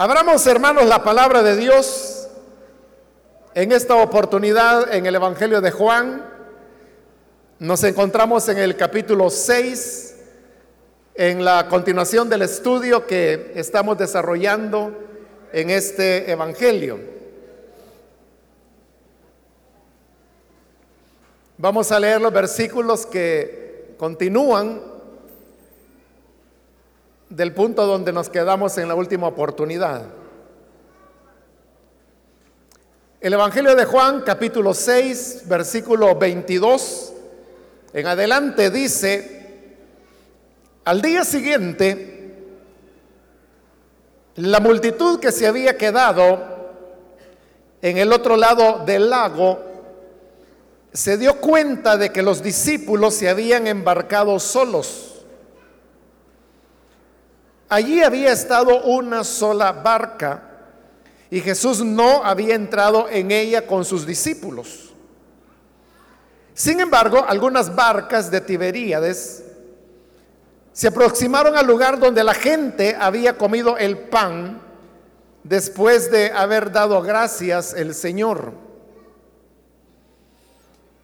Abramos, hermanos, la palabra de Dios en esta oportunidad en el Evangelio de Juan. Nos encontramos en el capítulo 6, en la continuación del estudio que estamos desarrollando en este Evangelio. Vamos a leer los versículos que continúan del punto donde nos quedamos en la última oportunidad. El Evangelio de Juan, capítulo 6, versículo 22, en adelante dice, al día siguiente, la multitud que se había quedado en el otro lado del lago se dio cuenta de que los discípulos se habían embarcado solos Allí había estado una sola barca y Jesús no había entrado en ella con sus discípulos. Sin embargo, algunas barcas de Tiberíades se aproximaron al lugar donde la gente había comido el pan después de haber dado gracias el Señor.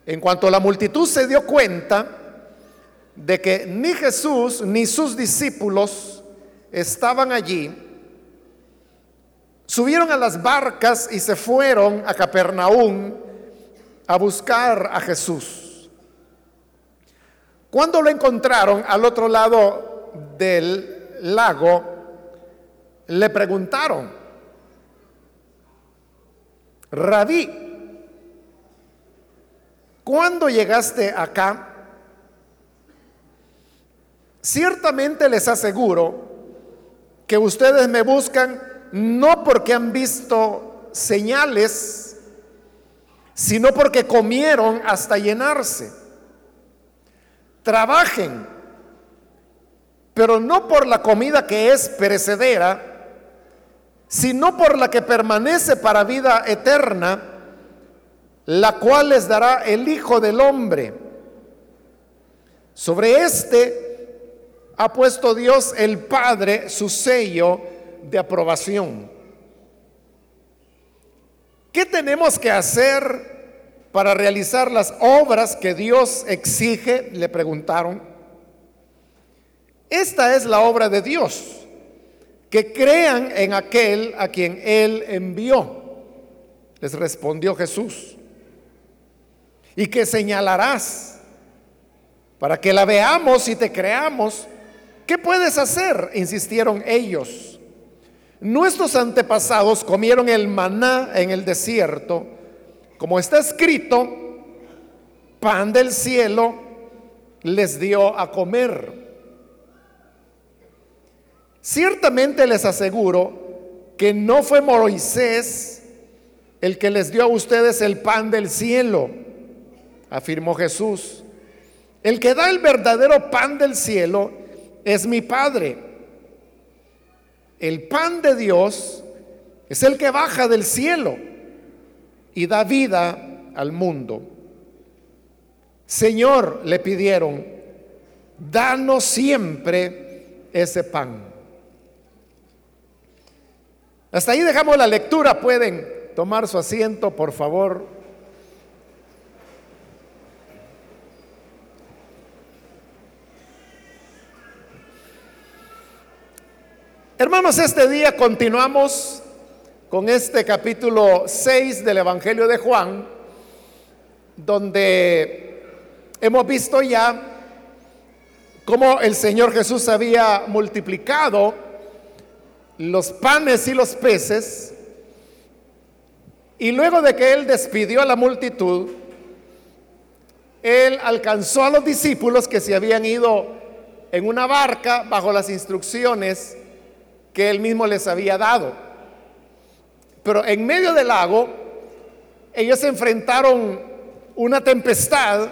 En cuanto la multitud se dio cuenta de que ni Jesús ni sus discípulos estaban allí, subieron a las barcas y se fueron a Capernaum a buscar a Jesús. Cuando lo encontraron al otro lado del lago, le preguntaron, Rabí, ¿cuándo llegaste acá? Ciertamente les aseguro que ustedes me buscan no porque han visto señales, sino porque comieron hasta llenarse. Trabajen, pero no por la comida que es perecedera, sino por la que permanece para vida eterna, la cual les dará el Hijo del Hombre. Sobre este ha puesto Dios el Padre su sello de aprobación. ¿Qué tenemos que hacer para realizar las obras que Dios exige? Le preguntaron. Esta es la obra de Dios, que crean en aquel a quien Él envió. Les respondió Jesús. ¿Y que señalarás? Para que la veamos y te creamos. ¿Qué puedes hacer? insistieron ellos. Nuestros antepasados comieron el maná en el desierto, como está escrito, pan del cielo les dio a comer. Ciertamente les aseguro que no fue Moisés el que les dio a ustedes el pan del cielo, afirmó Jesús. El que da el verdadero pan del cielo es mi Padre. El pan de Dios es el que baja del cielo y da vida al mundo. Señor, le pidieron, danos siempre ese pan. Hasta ahí dejamos la lectura. Pueden tomar su asiento, por favor. Hermanos, este día continuamos con este capítulo 6 del Evangelio de Juan, donde hemos visto ya cómo el Señor Jesús había multiplicado los panes y los peces, y luego de que Él despidió a la multitud, Él alcanzó a los discípulos que se habían ido en una barca bajo las instrucciones que él mismo les había dado. Pero en medio del lago, ellos enfrentaron una tempestad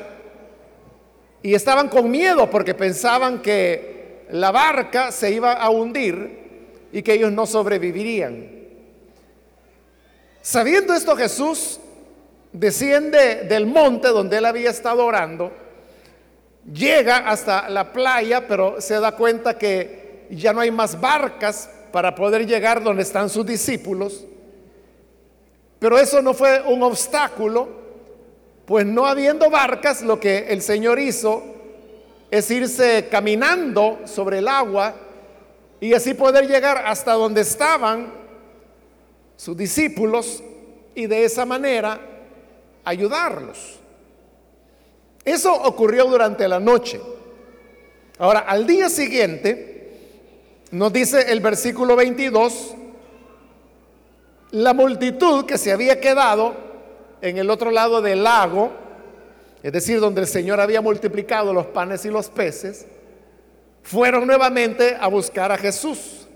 y estaban con miedo porque pensaban que la barca se iba a hundir y que ellos no sobrevivirían. Sabiendo esto Jesús desciende del monte donde él había estado orando, llega hasta la playa, pero se da cuenta que ya no hay más barcas para poder llegar donde están sus discípulos. Pero eso no fue un obstáculo, pues no habiendo barcas, lo que el Señor hizo es irse caminando sobre el agua y así poder llegar hasta donde estaban sus discípulos y de esa manera ayudarlos. Eso ocurrió durante la noche. Ahora, al día siguiente, nos dice el versículo 22, la multitud que se había quedado en el otro lado del lago, es decir, donde el Señor había multiplicado los panes y los peces, fueron nuevamente a buscar a Jesús.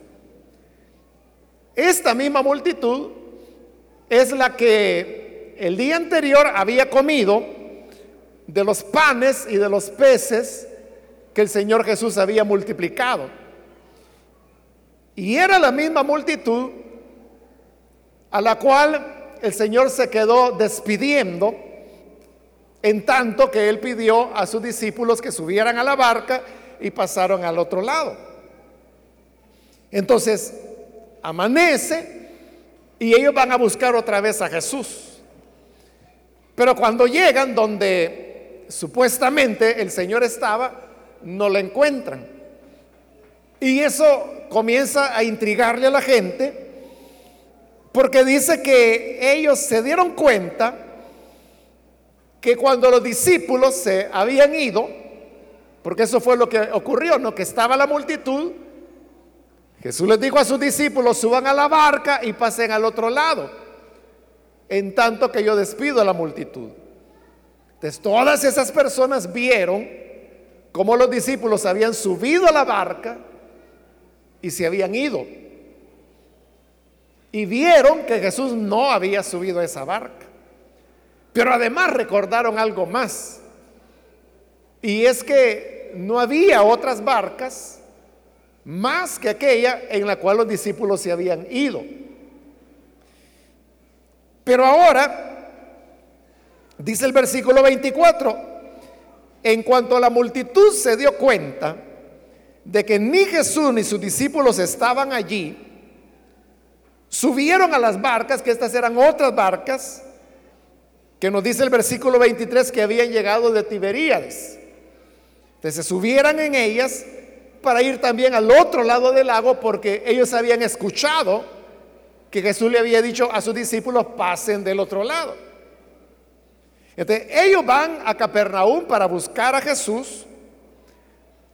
Esta misma multitud es la que el día anterior había comido de los panes y de los peces que el Señor Jesús había multiplicado. Y era la misma multitud a la cual el Señor se quedó despidiendo en tanto que Él pidió a sus discípulos que subieran a la barca y pasaron al otro lado. Entonces, amanece y ellos van a buscar otra vez a Jesús. Pero cuando llegan donde supuestamente el Señor estaba, no lo encuentran. Y eso comienza a intrigarle a la gente porque dice que ellos se dieron cuenta que cuando los discípulos se habían ido, porque eso fue lo que ocurrió, ¿no? Que estaba la multitud, Jesús les dijo a sus discípulos, suban a la barca y pasen al otro lado, en tanto que yo despido a la multitud. Entonces todas esas personas vieron cómo los discípulos habían subido a la barca y se habían ido. Y vieron que Jesús no había subido a esa barca. Pero además recordaron algo más. Y es que no había otras barcas más que aquella en la cual los discípulos se habían ido. Pero ahora, dice el versículo 24, en cuanto la multitud se dio cuenta de que ni Jesús ni sus discípulos estaban allí, subieron a las barcas, que estas eran otras barcas, que nos dice el versículo 23 que habían llegado de Tiberíades. Entonces se subieran en ellas para ir también al otro lado del lago porque ellos habían escuchado que Jesús le había dicho a sus discípulos pasen del otro lado. Entonces, ellos van a Capernaum para buscar a Jesús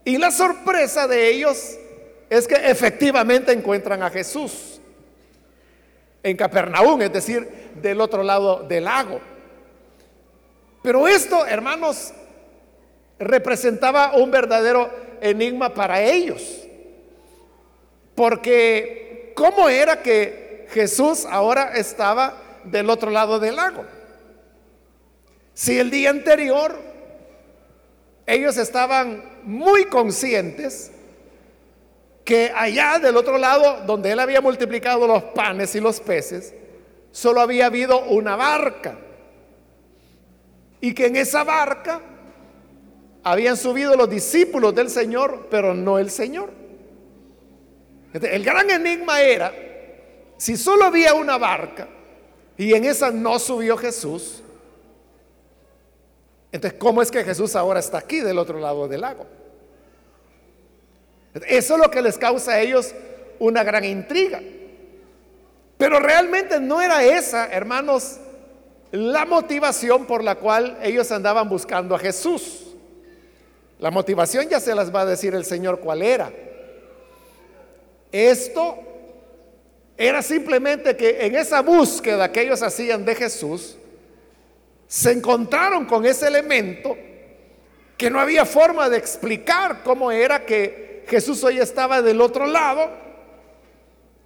y la sorpresa de ellos es que efectivamente encuentran a Jesús en Capernaum, es decir, del otro lado del lago. Pero esto, hermanos, representaba un verdadero enigma para ellos. Porque, ¿cómo era que Jesús ahora estaba del otro lado del lago? Si el día anterior ellos estaban muy conscientes que allá del otro lado, donde él había multiplicado los panes y los peces, solo había habido una barca. Y que en esa barca habían subido los discípulos del Señor, pero no el Señor. El gran enigma era, si solo había una barca y en esa no subió Jesús, entonces, ¿cómo es que Jesús ahora está aquí del otro lado del lago? Eso es lo que les causa a ellos una gran intriga. Pero realmente no era esa, hermanos, la motivación por la cual ellos andaban buscando a Jesús. La motivación ya se las va a decir el Señor cuál era. Esto era simplemente que en esa búsqueda que ellos hacían de Jesús, se encontraron con ese elemento que no había forma de explicar cómo era que Jesús hoy estaba del otro lado,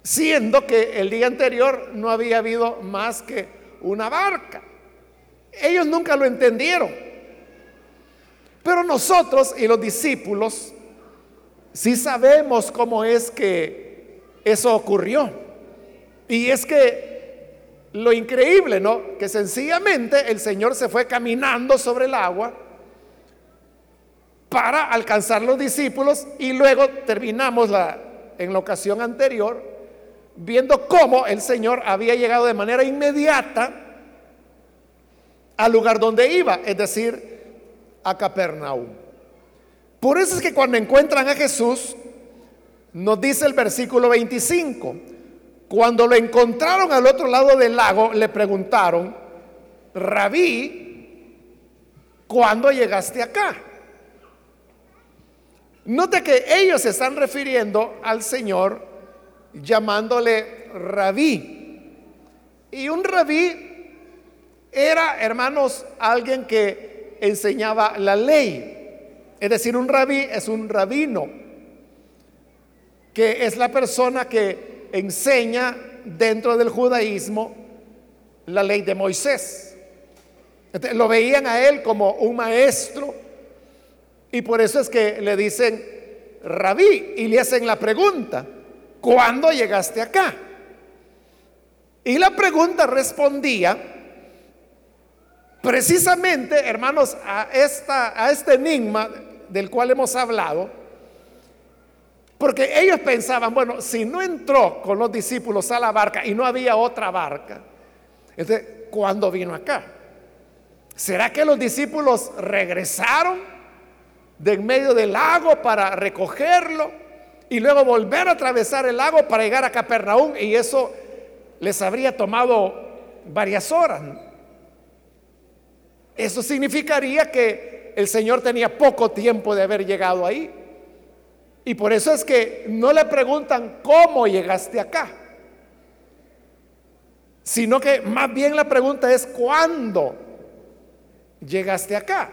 siendo que el día anterior no había habido más que una barca. Ellos nunca lo entendieron. Pero nosotros y los discípulos sí sabemos cómo es que eso ocurrió. Y es que lo increíble, ¿no? Que sencillamente el Señor se fue caminando sobre el agua para alcanzar los discípulos y luego terminamos la en la ocasión anterior, viendo cómo el Señor había llegado de manera inmediata al lugar donde iba, es decir, a Capernaum. Por eso es que cuando encuentran a Jesús, nos dice el versículo 25, cuando lo encontraron al otro lado del lago, le preguntaron, rabí, ¿cuándo llegaste acá? Note que ellos se están refiriendo al Señor llamándole rabí. Y un rabí era, hermanos, alguien que enseñaba la ley. Es decir, un rabí es un rabino, que es la persona que enseña dentro del judaísmo la ley de Moisés. lo veían a él como un maestro y por eso es que le dicen rabí y le hacen la pregunta, ¿cuándo llegaste acá? Y la pregunta respondía precisamente, hermanos, a, esta, a este enigma del cual hemos hablado, porque ellos pensaban, bueno, si no entró con los discípulos a la barca y no había otra barca, entonces, ¿cuándo vino acá? ¿Será que los discípulos regresaron? de en medio del lago para recogerlo y luego volver a atravesar el lago para llegar a Capernaum y eso les habría tomado varias horas. Eso significaría que el Señor tenía poco tiempo de haber llegado ahí. Y por eso es que no le preguntan cómo llegaste acá, sino que más bien la pregunta es cuándo llegaste acá.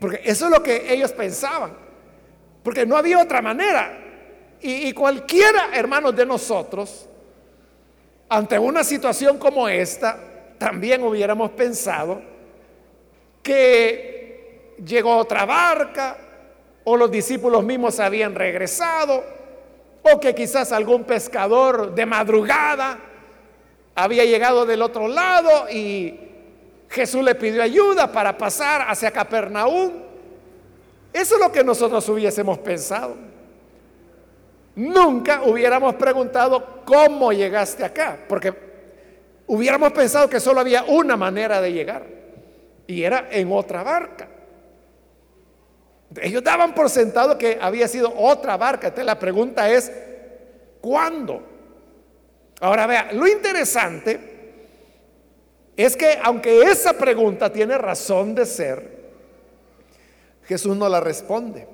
Porque eso es lo que ellos pensaban. Porque no había otra manera. Y, cualquiera, hermanos de nosotros, ante una situación como esta, también hubiéramos pensado que llegó otra barca o los discípulos mismos habían regresado o que quizás algún pescador de madrugada había llegado del otro lado y Jesús le pidió ayuda para pasar hacia Capernaum. Eso es lo que nosotros hubiésemos pensado. Nunca hubiéramos preguntado cómo llegaste acá, porque hubiéramos pensado que solo había una manera de llegar y era en otra barca. Ellos daban por sentado que había sido otra barca. Entonces la pregunta es, ¿cuándo? Ahora vea, lo interesante es que aunque esa pregunta tiene razón de ser, Jesús no la responde.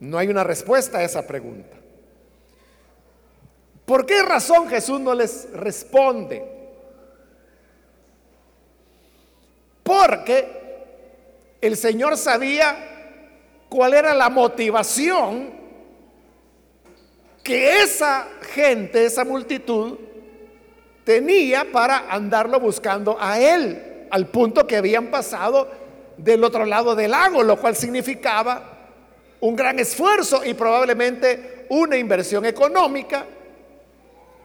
No hay una respuesta a esa pregunta. ¿Por qué razón Jesús no les responde? Porque el Señor sabía cuál era la motivación que esa gente, esa multitud, tenía para andarlo buscando a él, al punto que habían pasado del otro lado del lago, lo cual significaba un gran esfuerzo y probablemente una inversión económica,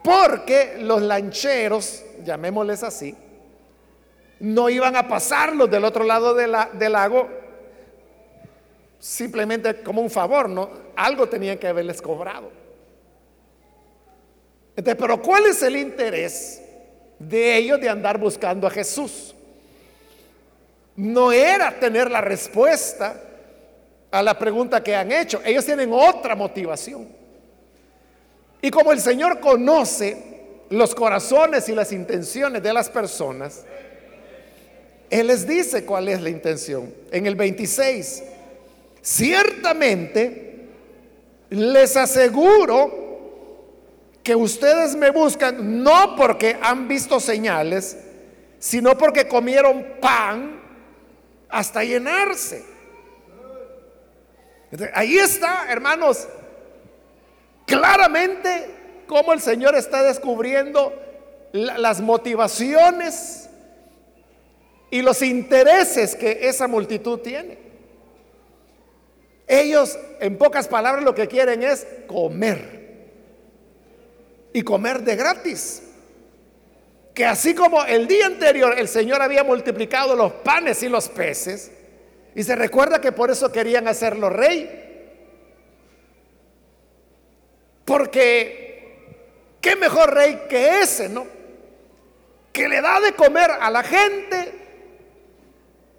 porque los lancheros, llamémosles así, no iban a pasarlos del otro lado del lago simplemente como un favor, ¿no? Algo tenían que haberles cobrado pero ¿cuál es el interés de ellos de andar buscando a Jesús? No era tener la respuesta a la pregunta que han hecho. Ellos tienen otra motivación. Y como el Señor conoce los corazones y las intenciones de las personas, Él les dice cuál es la intención. En el 26, ciertamente les aseguro que ustedes me buscan no porque han visto señales, sino porque comieron pan hasta llenarse. ahí está, hermanos, claramente cómo el Señor está descubriendo las motivaciones y los intereses que esa multitud tiene. Ellos, en pocas palabras, lo que quieren es comer y comer de gratis. Que así como el día anterior el Señor había multiplicado los panes y los peces, y se recuerda que por eso querían hacerlo rey, Porque qué mejor rey que ese, ¿no? Que le da de comer a la gente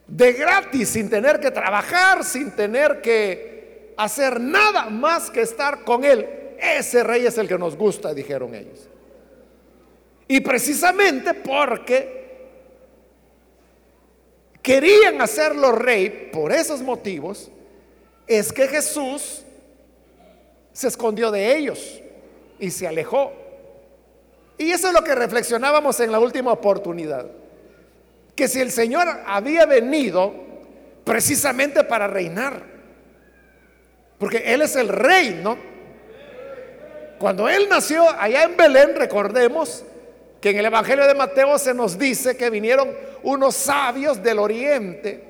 de gratis, sin tener que trabajar, sin tener que hacer nada más que estar con él. Ese rey es el que nos gusta, dijeron ellos. Y precisamente porque querían hacerlo rey por esos motivos, es que Jesús se escondió de ellos y se alejó. Y eso es lo que reflexionábamos en la última oportunidad. Que si el Señor había venido precisamente para reinar, porque Él es el rey, ¿no? Cuando Él nació allá en Belén, recordemos, que en el Evangelio de Mateo se nos dice que vinieron unos sabios del oriente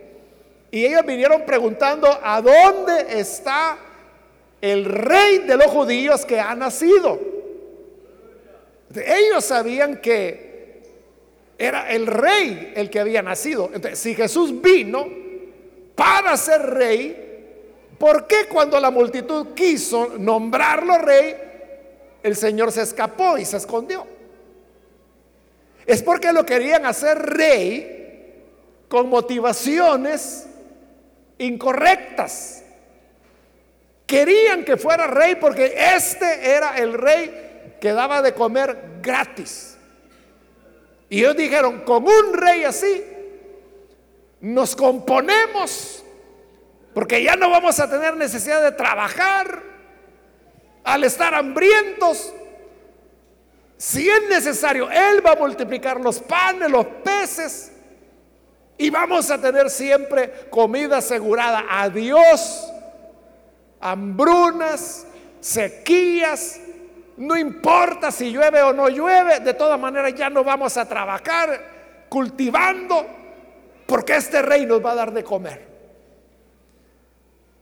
y ellos vinieron preguntando a dónde está el rey de los judíos que ha nacido. Ellos sabían que era el rey el que había nacido. Entonces, si Jesús vino para ser rey, ¿por qué cuando la multitud quiso nombrarlo rey, el Señor se escapó y se escondió? Es porque lo querían hacer rey con motivaciones incorrectas. Querían que fuera rey porque este era el rey que daba de comer gratis. Y ellos dijeron, con un rey así, nos componemos, porque ya no vamos a tener necesidad de trabajar al estar hambrientos si es necesario, Él va a multiplicar los panes, los peces. Y vamos a tener siempre comida asegurada. A Dios, hambrunas, sequías. No importa si llueve o no llueve, de todas maneras ya no vamos a trabajar cultivando, porque este rey nos va a dar de comer.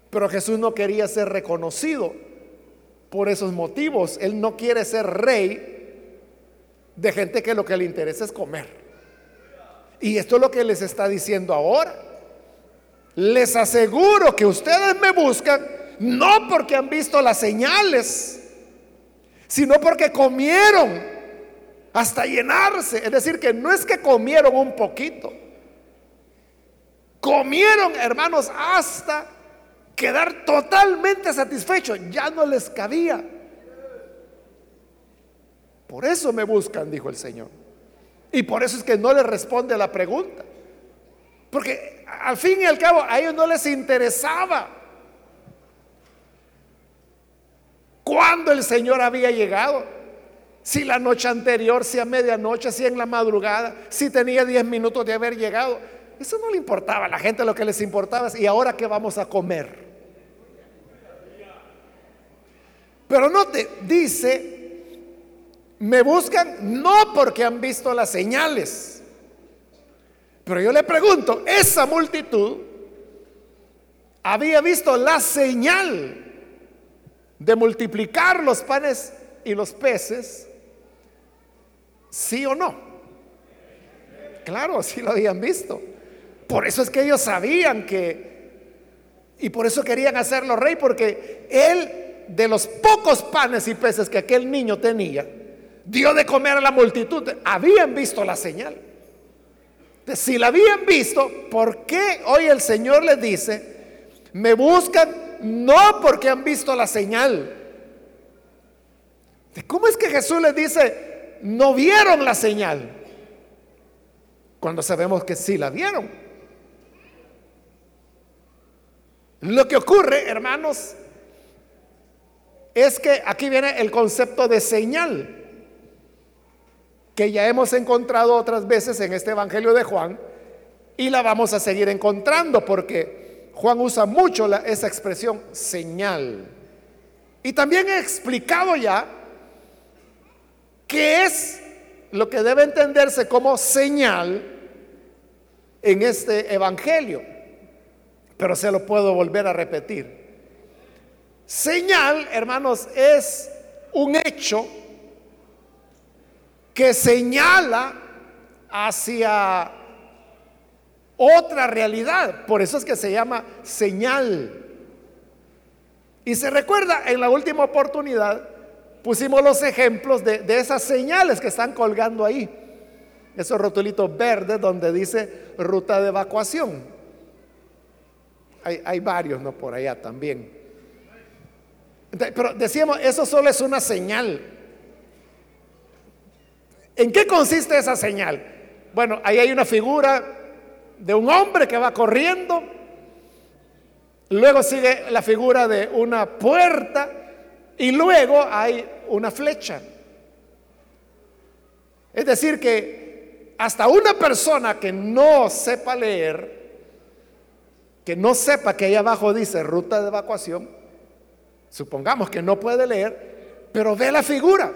Pero Jesús no quería ser reconocido por esos motivos. Él no quiere ser rey de gente que lo que le interesa es comer. Y esto es lo que les está diciendo ahora. Les aseguro que ustedes me buscan no porque han visto las señales, sino porque comieron hasta llenarse. Es decir, que no es que comieron un poquito. Comieron, hermanos, hasta quedar totalmente satisfechos. Ya no les cabía. Por eso me buscan, dijo el Señor. Y por eso es que no le responde la pregunta. Porque al fin y al cabo a ellos no les interesaba cuándo el Señor había llegado. Si la noche anterior, si a medianoche, si en la madrugada, si tenía 10 minutos de haber llegado. Eso no le importaba a la gente, lo que les importaba es, ¿y ahora qué vamos a comer? Pero no te dice me buscan no porque han visto las señales. Pero yo le pregunto, esa multitud había visto la señal de multiplicar los panes y los peces, sí o no. Claro, sí lo habían visto. Por eso es que ellos sabían que, y por eso querían hacerlo rey, porque él, de los pocos panes y peces que aquel niño tenía, dio de comer a la multitud, habían visto la señal. Si la habían visto, ¿por qué hoy el Señor les dice, me buscan no porque han visto la señal? ¿Cómo es que Jesús les dice, no vieron la señal? Cuando sabemos que sí la vieron. Lo que ocurre, hermanos, es que aquí viene el concepto de señal que ya hemos encontrado otras veces en este Evangelio de Juan y la vamos a seguir encontrando porque Juan usa mucho esa expresión señal. Y también he explicado ya qué es lo que debe entenderse como señal en este Evangelio, pero se lo puedo volver a repetir. Señal, hermanos, es un hecho que señala hacia otra realidad. Por eso es que se llama señal. Y se recuerda en la última oportunidad pusimos los ejemplos de, esas señales que están colgando ahí. Esos rotulitos verdes donde dice ruta de evacuación. Hay, hay varios, ¿no? Por allá también. Pero decíamos, eso solo es una señal. ¿En qué consiste esa señal? Bueno, ahí hay una figura de un hombre que va corriendo. Luego sigue la figura de una puerta y luego hay una flecha. Es decir, que hasta una persona que no sepa leer, que no sepa que ahí abajo dice ruta de evacuación, supongamos que no puede leer, pero ve la figura.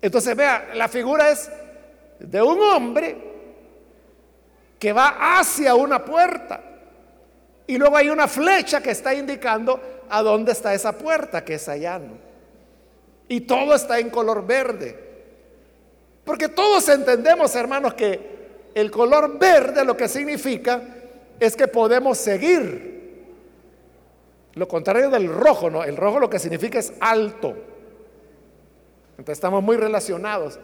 Entonces vea, la figura es de un hombre que va hacia una puerta y luego hay una flecha que está indicando a dónde está esa puerta, que es allá. Y todo está en color verde. Porque todos entendemos, hermanos, que el color verde lo que significa es que podemos seguir. Lo contrario del rojo, ¿no? El rojo lo que significa es alto. Entonces estamos muy relacionados.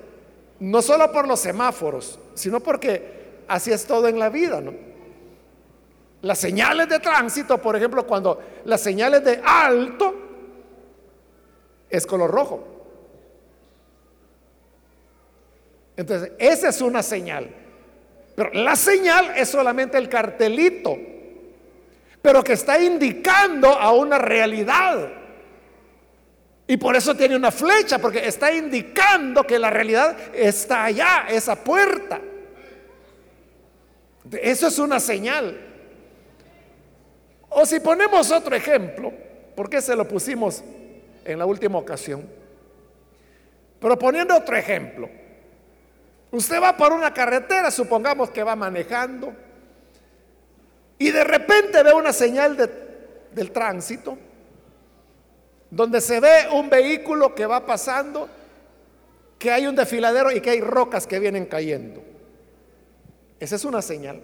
No solo por los semáforos, sino porque así es todo en la vida, ¿no? Las señales de tránsito, por ejemplo, cuando las señales de alto es color rojo. Entonces, esa es una señal. Pero la señal es solamente el cartelito, pero que está indicando a una realidad. Y por eso tiene una flecha, porque está indicando que la realidad está allá, esa puerta. Eso es una señal. O si ponemos otro ejemplo, porque se lo pusimos en la última ocasión, pero poniendo otro ejemplo, usted va por una carretera, supongamos que va manejando, y de repente ve una señal del tránsito, donde se ve un vehículo que va pasando, que hay un desfiladero y que hay rocas que vienen cayendo. Esa es una señal.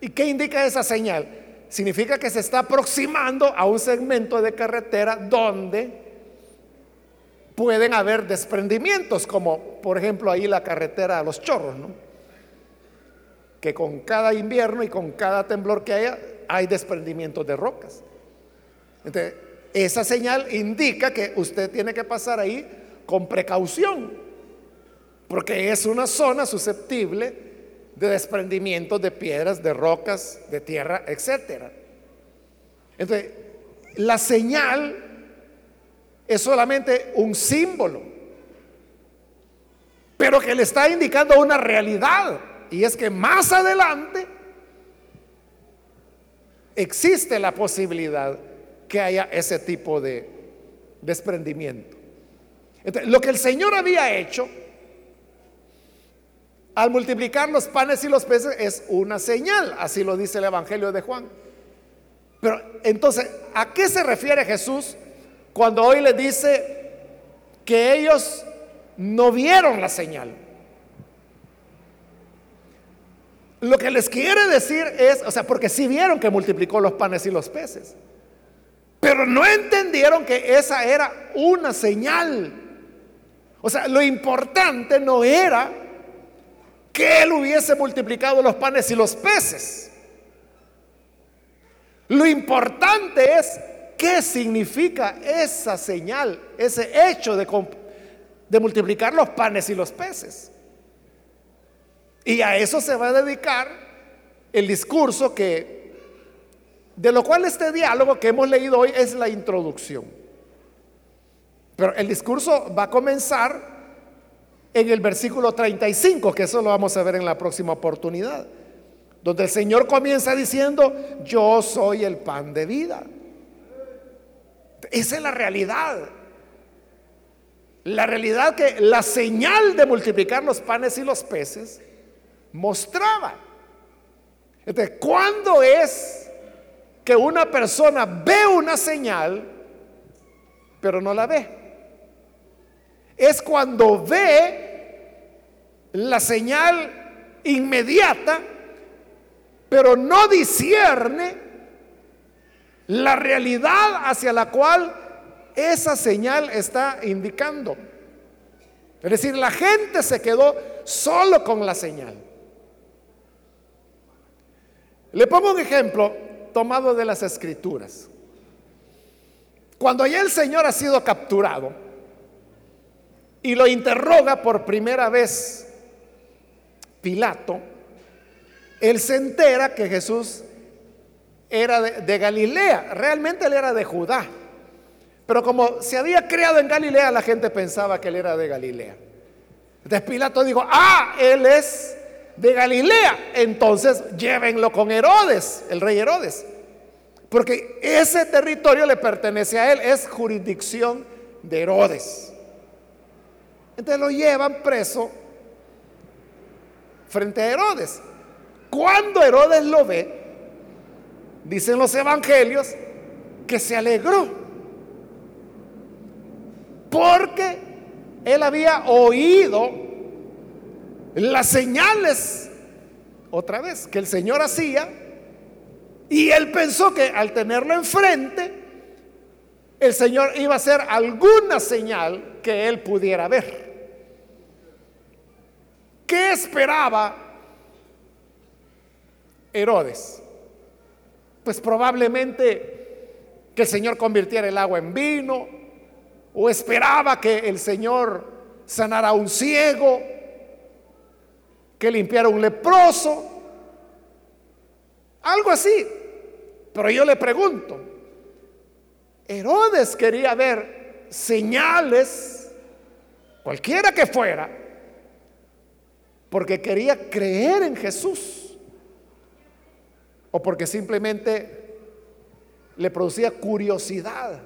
¿Y qué indica esa señal? significa que se está aproximando a un segmento de carretera donde pueden haber desprendimientos, como por ejemplo ahí la carretera a los chorros, ¿no? que con cada invierno y con cada temblor que haya hay desprendimientos de rocas. Entonces, esa señal indica que usted tiene que pasar ahí con precaución, porque es una zona susceptible de desprendimiento de piedras, de rocas, de tierra, etc. Entonces, la señal es solamente un símbolo, pero que le está indicando una realidad, y es que más adelante existe la posibilidad que haya ese tipo de desprendimiento. Lo que el Señor había hecho al multiplicar los panes y los peces es una señal, así lo dice el Evangelio de Juan. Pero entonces, ¿a qué se refiere Jesús cuando hoy le dice que ellos no vieron la señal? Lo que les quiere decir es, o sea, porque sí vieron que multiplicó los panes y los peces, pero no entendieron que esa era una señal. O sea, lo importante no era que Él hubiese multiplicado los panes y los peces. Lo importante es qué significa esa señal, ese hecho de, de multiplicar los panes y los peces. Y a eso se va a dedicar el discurso que, de lo cual este diálogo que hemos leído hoy es la introducción. Pero el discurso va a comenzar en el versículo 35, que eso lo vamos a ver en la próxima oportunidad, donde el Señor comienza diciendo, yo soy el pan de vida. Esa es la realidad. La realidad que la señal de multiplicar los panes y los peces mostraba. Entonces, ¿cuándo es que una persona ve una señal, pero no la ve? Es cuando ve la señal inmediata, pero no discierne la realidad hacia la cual esa señal está indicando. Es decir, la gente se quedó solo con la señal. Le pongo un ejemplo tomado de las escrituras. Cuando ya el Señor ha sido capturado y lo interroga por primera vez Pilato, él se entera que Jesús era de, Galilea, realmente él era de Judá. Pero como se había criado en Galilea, la gente pensaba que él era de Galilea. Entonces Pilato dijo, ah, él es de Galilea. Entonces llévenlo con Herodes, el rey Herodes. Porque ese territorio le pertenece a él, es jurisdicción de Herodes. Entonces lo llevan preso frente a Herodes. Cuando Herodes lo ve, dicen los evangelios que se alegró porque él había oído las señales, otra vez, que el Señor hacía, y él pensó que al tenerlo enfrente, el Señor iba a hacer alguna señal que él pudiera ver. ¿Qué esperaba Herodes? Pues probablemente que el Señor convirtiera el agua en vino, o esperaba que el Señor sanara a un ciego, que limpiara un leproso, algo así. Pero yo le pregunto, Herodes quería ver señales, cualquiera que fuera, porque quería creer en Jesús, o porque simplemente le producía curiosidad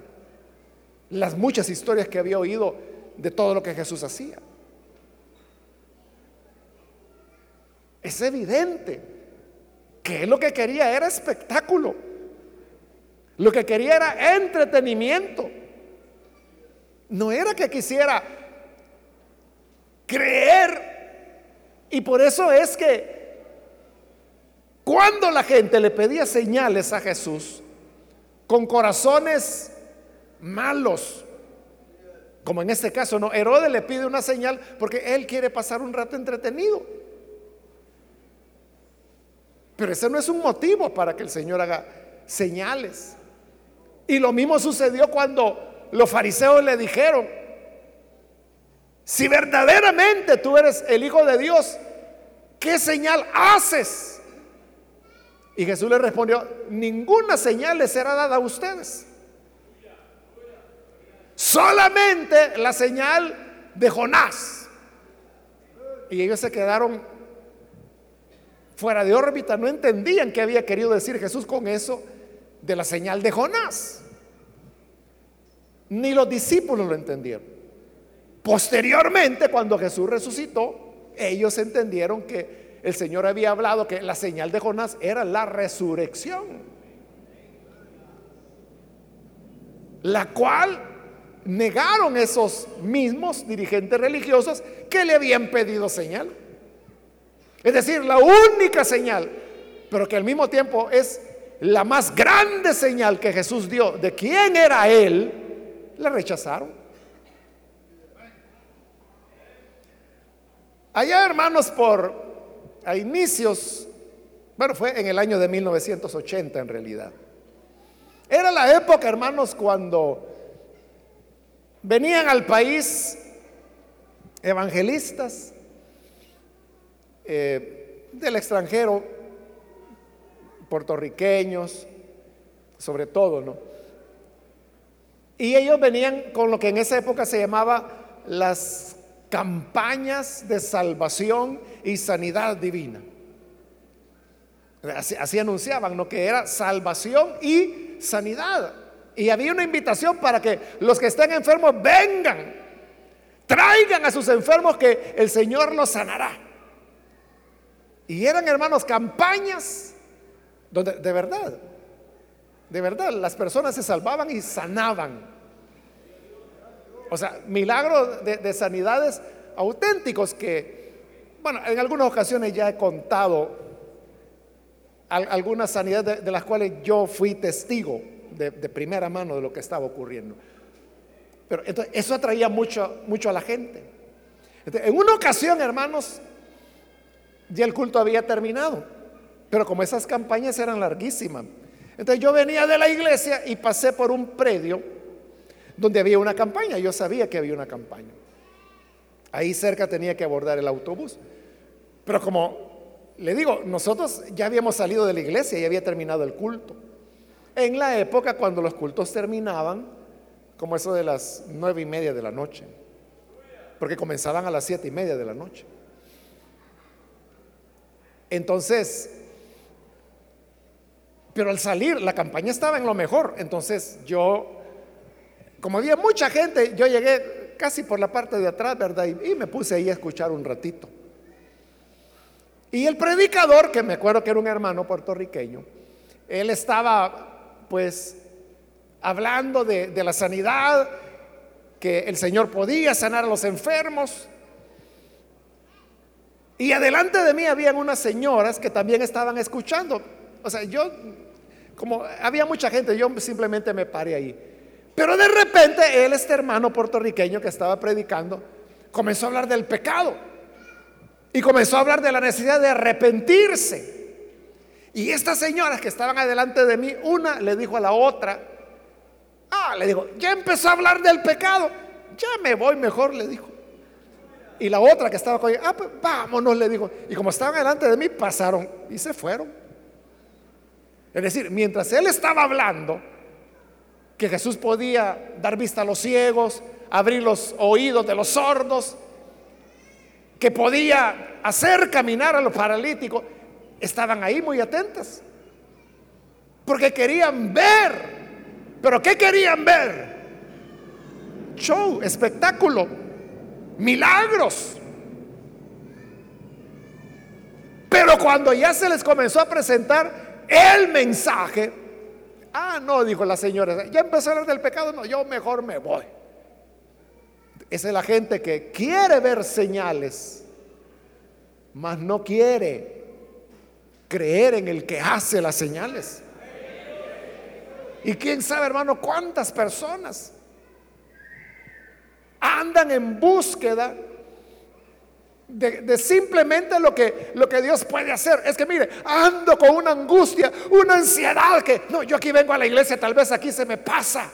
las muchas historias que había oído de todo lo que Jesús hacía. Es evidente que lo que quería era espectáculo. Lo que quería era entretenimiento. No era que quisiera creer. Y por eso es que cuando la gente le pedía señales a Jesús, con corazones malos. Como en este caso, no, Herodes le pide una señal porque él quiere pasar un rato entretenido. Pero ese no es un motivo para que el Señor haga señales. Y lo mismo sucedió cuando los fariseos le dijeron, si verdaderamente tú eres el Hijo de Dios, ¿qué señal haces? Y Jesús le respondió, ninguna señal les será dada a ustedes. Solamente la señal de Jonás. Y ellos se quedaron fuera de órbita, no entendían qué había querido decir Jesús con eso de la señal de Jonás. Ni los discípulos lo entendieron. Posteriormente, cuando Jesús resucitó, ellos entendieron que el Señor había hablado que la señal de Jonás era la resurrección, la cual negaron esos mismos dirigentes religiosos que le habían pedido señal. Es decir, la única señal, pero que al mismo tiempo es la más grande señal que Jesús dio de quién era Él, la rechazaron. Allá, hermanos, por a inicios, bueno, fue en el año de 1980 en realidad. Era la época, hermanos, cuando Venían al país evangelistas eh, del extranjero, puertorriqueños, sobre todo, ¿no? Y ellos venían con lo que en esa época se llamaba las campañas de salvación y sanidad divina. Así, así anunciaban, ¿no? Que era salvación y sanidad. Y había una invitación para que los que estén enfermos vengan, traigan a sus enfermos que el Señor los sanará. Y eran, hermanos, campañas donde de verdad, de verdad, las personas se salvaban y sanaban. O sea, milagros de, sanidades auténticos que, bueno, en algunas ocasiones ya he contado algunas sanidades de las cuales yo fui testigo de, primera mano de lo que estaba ocurriendo. Pero entonces, eso atraía mucho, mucho a la gente. en una ocasión, hermanos, ya el culto había terminado, pero como esas campañas eran larguísimas, entonces yo venía de la iglesia y pasé por un predio donde había una campaña. Yo sabía que había una campaña. Ahí cerca tenía que abordar el autobús. Pero como le digo, nosotros ya habíamos salido de la iglesia y había terminado el culto. En la época cuando los cultos terminaban, como eso de las nueve y media de la noche, porque comenzaban a las siete y media de la noche. Entonces, pero al salir, la campaña estaba en lo mejor. Entonces yo, como había mucha gente, yo llegué casi por la parte de atrás, ¿verdad? Y, me puse ahí a escuchar un ratito. Y el predicador, que me acuerdo que era un hermano puertorriqueño, él estaba pues hablando de, de la sanidad, que el Señor podía sanar a los enfermos. Y adelante de mí habían unas señoras que también estaban escuchando. O sea, yo como había mucha gente, yo simplemente me paré ahí. Pero de repente él, este hermano puertorriqueño que estaba predicando, comenzó a hablar del pecado. Y comenzó a hablar de la necesidad de arrepentirse. Y estas señoras que estaban adelante de mí, una le dijo a la otra, ah, le dijo, ya empezó a hablar del pecado, ya me voy mejor, le dijo. Y la otra que estaba con ella, ah, pues vámonos, le dijo. Y como estaban adelante de mí, pasaron y se fueron. Es decir, mientras él estaba hablando, que Jesús podía dar vista a los ciegos, abrir los oídos de los sordos, que podía hacer caminar a los paralíticos, estaban ahí muy atentas. Porque querían ver. ¿Pero qué querían ver? Show, espectáculo, milagros. Pero cuando ya se les comenzó a presentar el mensaje. Ah, no, dijo la señora, ya empezó a hablar del pecado, no, yo mejor me voy. Esa es la gente que quiere ver señales, mas no quiere creer en el que hace las señales. Y quién sabe, hermano, cuántas personas andan en búsqueda de, simplemente lo que, lo que Dios puede hacer. Es que mire, ando con una angustia, una ansiedad que, no, yo aquí vengo a la iglesia, tal vez aquí se me pasa.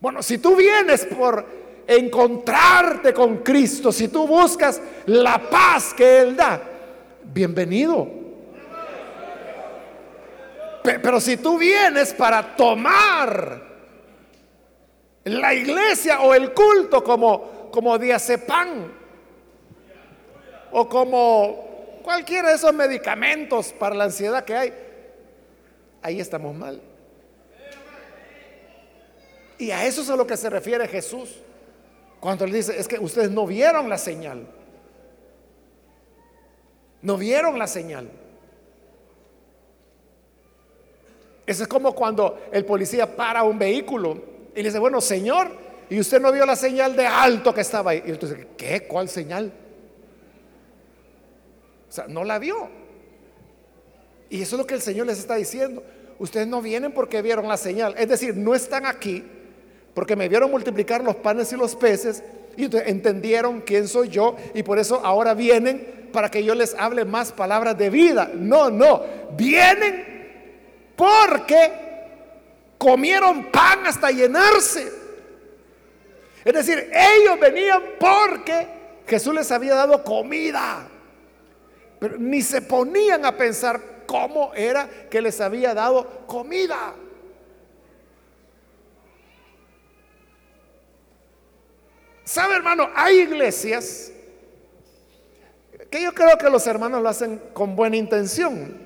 Bueno, si tú vienes por encontrarte con Cristo, si tú buscas la paz que Él da, bienvenido. Pero si tú vienes para tomar la iglesia o el culto como, como diazepam, o como cualquiera de esos medicamentos para la ansiedad que hay, ahí estamos mal. Y a eso es a lo que se refiere Jesús cuando le dice, es que ustedes no vieron la señal. No vieron la señal. Eso es como cuando el policía para un vehículo y le dice, bueno, señor, y usted no vio la señal de alto que estaba ahí. Y entonces, ¿qué? ¿Cuál señal? O sea, no la vio. Y eso es lo que el Señor les está diciendo. Ustedes no vienen porque vieron la señal. Es decir, no están aquí porque me vieron multiplicar los panes y los peces y entendieron quién soy yo y por eso ahora vienen para que yo les hable más palabras de vida. No, no. Vienen porque comieron pan hasta llenarse. Es decir, ellos venían porque Jesús les había dado comida. Pero ni se ponían a pensar cómo era que les había dado comida. ¿Sabe, hermano? Hay iglesias que yo creo que los hermanos lo hacen con buena intención,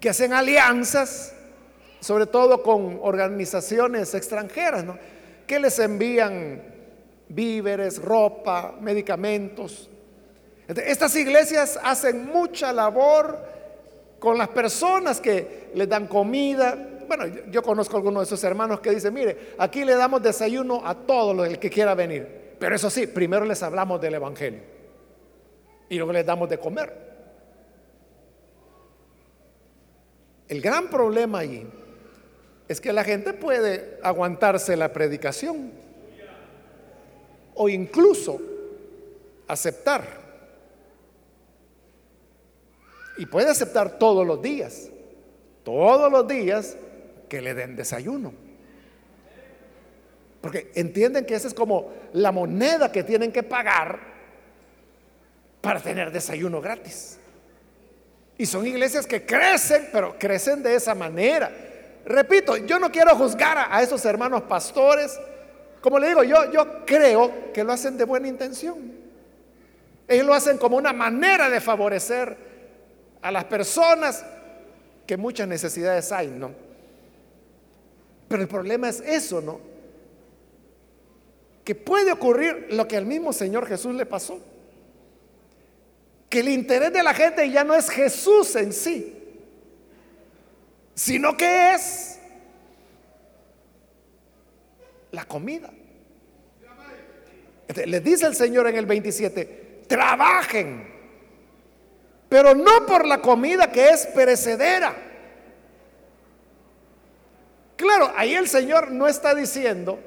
que hacen alianzas, sobre todo con organizaciones extranjeras, ¿no? que les envían víveres, ropa, medicamentos. Estas iglesias hacen mucha labor con las personas que les dan comida. Bueno, yo, conozco a algunos de esos hermanos que dicen, mire, aquí le damos desayuno a todo el que quiera venir. Pero eso sí, primero les hablamos del Evangelio y luego les damos de comer. El gran problema allí es que la gente puede aguantarse la predicación o incluso aceptar. Y puede aceptar todos los días, todos los días que le den desayuno. Porque entienden que esa es como la moneda que tienen que pagar para tener desayuno gratis. Y son iglesias que crecen, pero crecen de esa manera. Repito, yo no quiero juzgar a, esos hermanos pastores. Como le digo, yo, yo creo que lo hacen de buena intención. Ellos lo hacen como una manera de favorecer a las personas que muchas necesidades hay, ¿no? Pero el problema es eso, ¿no? Que puede ocurrir lo que al mismo Señor Jesús le pasó. Que el interés de la gente ya no es Jesús en sí, sino que es la comida. Les dice el Señor en el 27, trabajen, pero no por la comida que es perecedera. Claro, ahí el Señor no está diciendo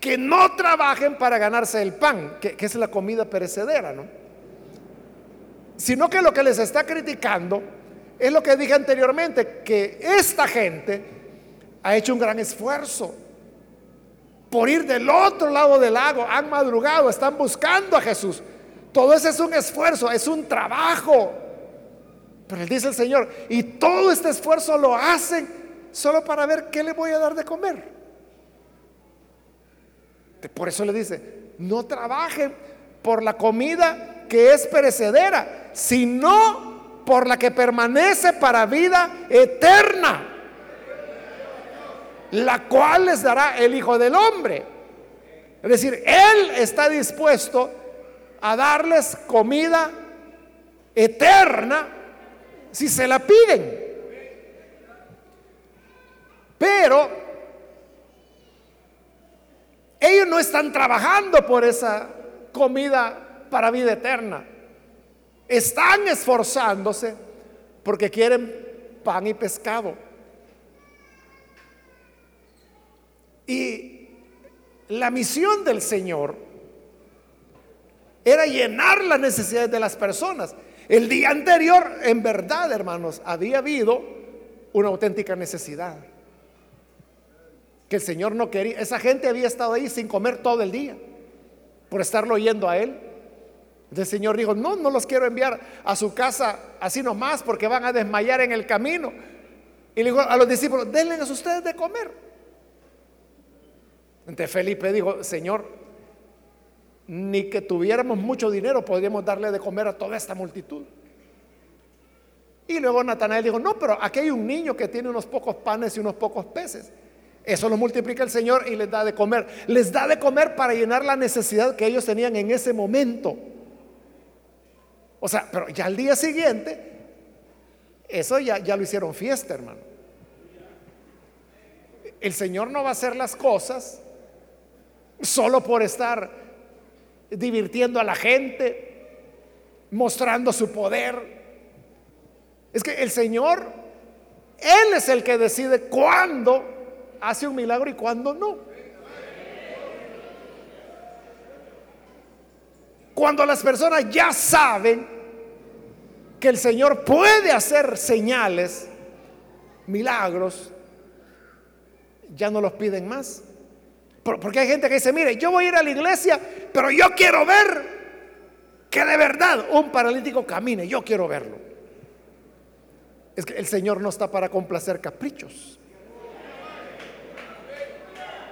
que no trabajen para ganarse el pan, que, es la comida perecedera, ¿no? Sino que lo que les está criticando es lo que dije anteriormente, que esta gente ha hecho un gran esfuerzo por ir del otro lado del lago, han madrugado, están buscando a Jesús. Todo eso es un esfuerzo, es un trabajo. Pero él dice el Señor, y todo este esfuerzo lo hacen solo para ver qué le voy a dar de comer. Por eso le dice, no trabajen por la comida que es perecedera, sino por la que permanece para vida eterna, la cual les dará el Hijo del Hombre. Es decir, Él está dispuesto a darles comida eterna si se la piden. Pero ellos no están trabajando por esa comida para vida eterna. Están esforzándose porque quieren pan y pescado. Y la misión del Señor era llenar las necesidades de las personas. El día anterior, en verdad, hermanos, había habido una auténtica necesidad. Que el Señor no quería. Esa gente había estado ahí sin comer todo el día por estarlo oyendo a Él. El Señor dijo, no, no los quiero enviar a su casa así nomás porque van a desmayar en el camino. Y le dijo a los discípulos, denles a ustedes de comer. Entonces Felipe dijo, Señor, ni que tuviéramos mucho dinero podríamos darle de comer a toda esta multitud. Y luego Natanael dijo, no, pero aquí hay un niño que tiene unos pocos panes y unos pocos peces. Eso lo multiplica el Señor y les da de comer. Les da de comer para llenar la necesidad que ellos tenían en ese momento. O sea, pero ya al día siguiente, eso ya, ya lo hicieron fiesta, hermano. El Señor no va a hacer las cosas solo por estar divirtiendo a la gente, mostrando su poder. Es que el Señor, Él es el que decide cuándo hace un milagro y cuándo no. Cuando las personas ya saben que el Señor puede hacer señales, milagros, ya no los piden más. Porque hay gente que dice, mire, yo voy a ir a la iglesia, pero yo quiero ver que de verdad un paralítico camine, yo quiero verlo. Es que el Señor no está para complacer caprichos.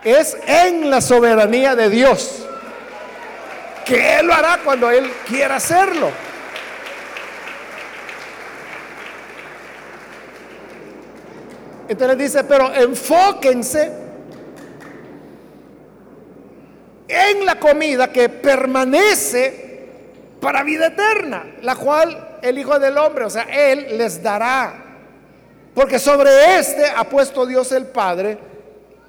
Es en la soberanía de Dios que Él lo hará cuando Él quiera hacerlo. Entonces dice, pero enfóquense en la comida que permanece para vida eterna, la cual el Hijo del Hombre, o sea, Él les dará. Porque sobre este ha puesto Dios el Padre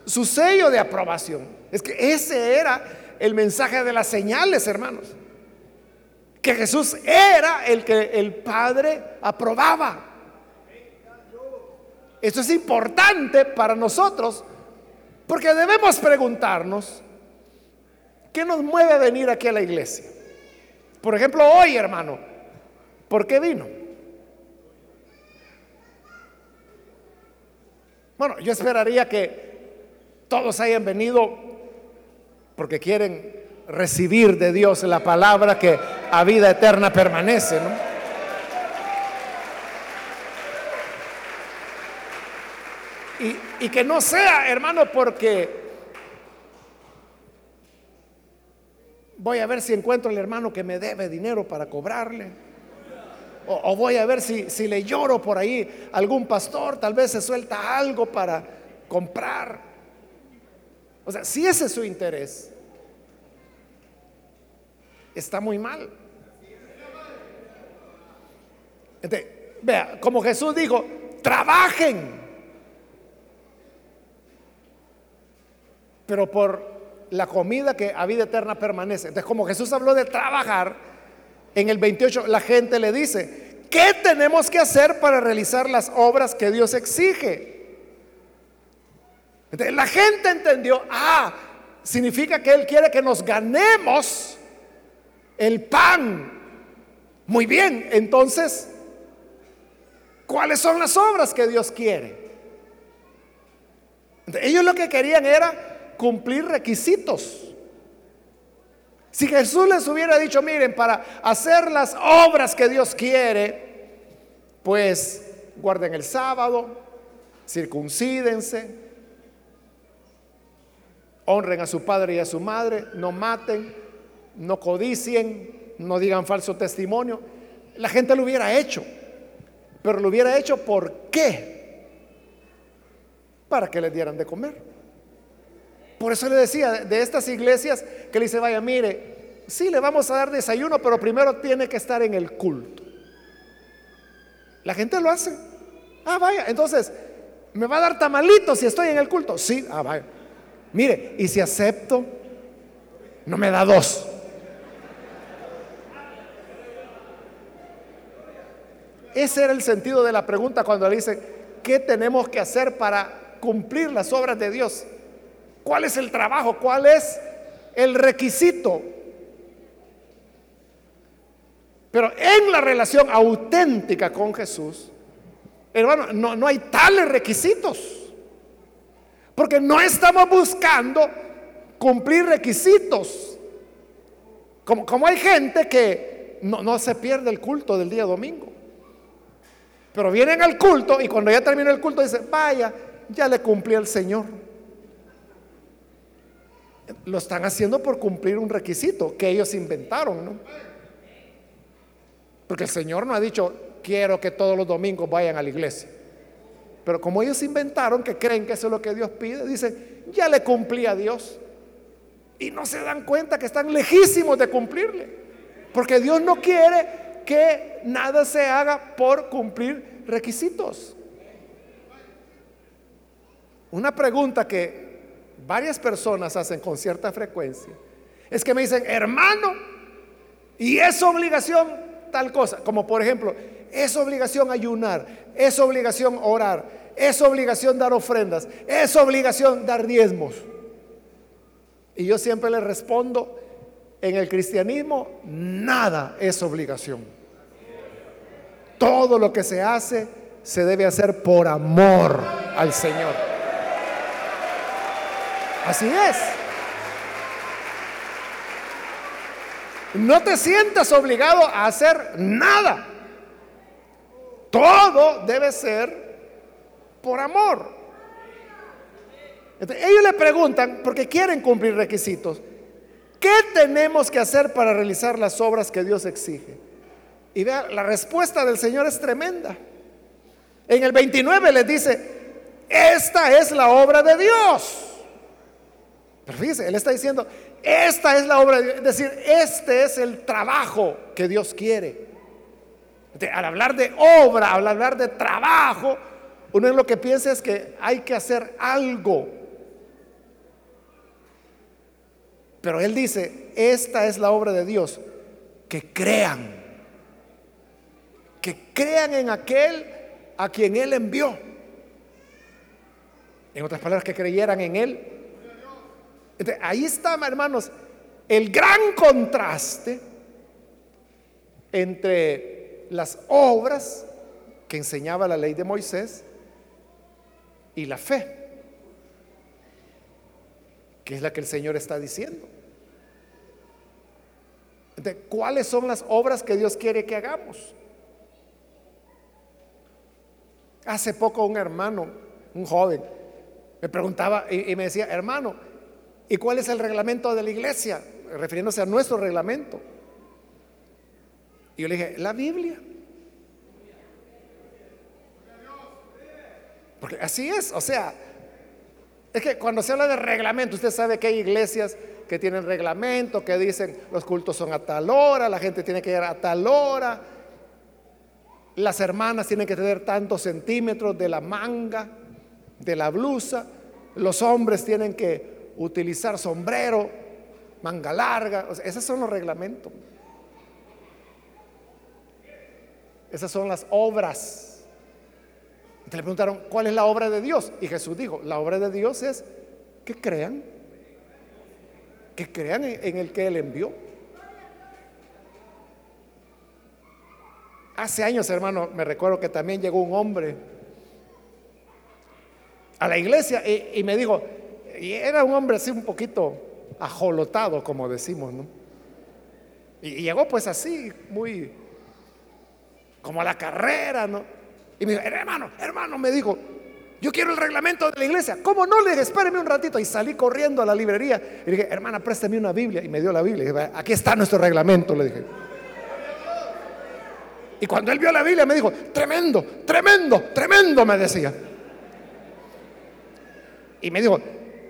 su sello de aprobación. Es que ese era el mensaje de las señales, hermanos. Que Jesús era el que el Padre aprobaba. Esto es importante para nosotros porque debemos preguntarnos, ¿qué nos mueve a venir aquí a la iglesia? Por ejemplo, hoy, hermano, ¿por qué vino? Bueno, yo esperaría que todos hayan venido porque quieren recibir de Dios la palabra que a vida eterna permanece, ¿no? Y, que no sea, hermano, porque voy a ver si encuentro al hermano que me debe dinero para cobrarle. O, voy a ver si, si, le lloro por ahí algún pastor, tal vez se suelta algo para comprar. O sea, si ese es su interés, está muy mal. vea, como Jesús dijo, trabajen pero por la comida que a vida eterna permanece. Entonces, como Jesús habló de trabajar, en el 28 la gente le dice, ¿qué tenemos que hacer para realizar las obras que Dios exige? Entonces, la gente entendió, ah, significa que Él quiere que nos ganemos el pan. Muy bien, entonces, ¿cuáles son las obras que Dios quiere? ellos lo que querían era cumplir requisitos. Si Jesús les hubiera dicho, miren, para hacer las obras que Dios quiere, pues guarden el sábado, circuncídense, honren a su padre y a su madre, no maten, no codicien, no digan falso testimonio. La gente lo hubiera hecho, pero lo hubiera hecho ¿por qué? Para que les dieran de comer. Por eso le decía de estas iglesias que le dice, vaya, mire, sí le vamos a dar desayuno, pero primero tiene que estar en el culto. La gente lo hace. Ah, vaya, entonces, ¿me va a dar tamalitos si estoy en el culto? Sí, ah, vaya. Mire, y si acepto, no me da dos. Ese era el sentido de la pregunta cuando le dice, ¿qué tenemos que hacer para cumplir las obras de Dios? ¿Cuál es el trabajo? ¿Cuál es el requisito? Pero en la relación auténtica con Jesús, hermano, no, no hay tales requisitos. Porque no estamos buscando cumplir requisitos. Como, como hay gente que no, no se pierde el culto del día domingo. Pero vienen al culto y cuando ya termina el culto dicen, vaya, ya le cumplí al Señor lo están haciendo por cumplir un requisito que ellos inventaron, ¿no? Porque el Señor no ha dicho, quiero que todos los domingos vayan a la iglesia. Pero como ellos inventaron que creen que eso es lo que Dios pide, dicen, ya le cumplí a Dios. Y no se dan cuenta que están lejísimos de cumplirle. Porque Dios no quiere que nada se haga por cumplir requisitos. Una pregunta que varias personas hacen con cierta frecuencia, es que me dicen, hermano, y es obligación tal cosa, como por ejemplo, es obligación ayunar, es obligación orar, es obligación dar ofrendas, es obligación dar diezmos. Y yo siempre les respondo, en el cristianismo nada es obligación. Todo lo que se hace se debe hacer por amor al Señor. Así es. No te sientas obligado a hacer nada. Todo debe ser por amor. ellos le preguntan, porque quieren cumplir requisitos, ¿qué tenemos que hacer para realizar las obras que Dios exige? Y vea, la respuesta del Señor es tremenda. En el 29 les dice, esta es la obra de Dios pero fíjese, él está diciendo, esta es la obra de Dios, es decir, este es el trabajo que Dios quiere. al hablar de obra, al hablar de trabajo, uno lo que piensa es que hay que hacer algo. Pero él dice, esta es la obra de Dios, que crean, que crean en aquel a quien él envió. En otras palabras, que creyeran en Él. Ahí está, hermanos, el gran contraste entre las obras que enseñaba la ley de Moisés y la fe, que es la que el Señor está diciendo. ¿Cuáles son las obras que Dios quiere que hagamos? Hace poco un hermano, un joven, me preguntaba y, me decía, hermano, ¿y cuál es el reglamento de la iglesia? Refiriéndose a nuestro reglamento. Y yo le dije, la Biblia. Porque así es, o sea, es que cuando se habla de reglamento, usted sabe que hay iglesias que tienen reglamento, que dicen los cultos son a tal hora, la gente tiene que ir a tal hora, las hermanas tienen que tener tantos centímetros de la manga, de la blusa, los hombres tienen que utilizar sombrero, manga larga, esos son los reglamentos. Esas son las obras. Te le preguntaron, ¿cuál es la obra de Dios? Y Jesús dijo, la obra de Dios es que crean, que crean en el que Él envió. Hace años, hermano, me recuerdo que también llegó un hombre a la iglesia y, me dijo, y era un hombre así un poquito ajolotado, como decimos, ¿no? Y, llegó pues así, muy como a la carrera, ¿no? Y me dijo, hermano, hermano, me dijo, yo quiero el reglamento de la iglesia. ¿Cómo no? Le dije, espéreme un ratito. Y salí corriendo a la librería. Y le dije, hermana, préstame una Biblia. Y me dio la Biblia. Y dije, aquí está nuestro reglamento, le dije. Y cuando él vio la Biblia me dijo, tremendo, tremendo, tremendo, me decía. Y me dijo,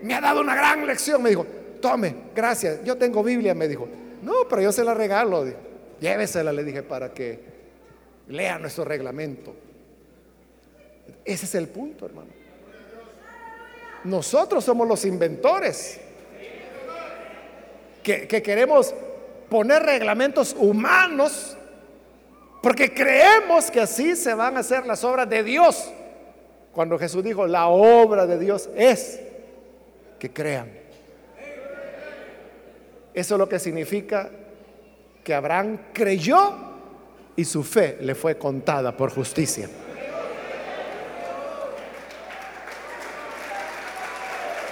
me ha dado una gran lección. Me dijo, tome, gracias, yo tengo Biblia, me dijo. No, pero yo se la regalo. Llévesela, le dije, para que lea nuestro reglamento. Ese es el punto, hermano. Nosotros somos los inventores que, que queremos poner reglamentos humanos porque creemos que así se van a hacer las obras de Dios. Cuando Jesús dijo, la obra de Dios es que crean. Eso es lo que significa que Abraham creyó y su fe le fue contada por justicia.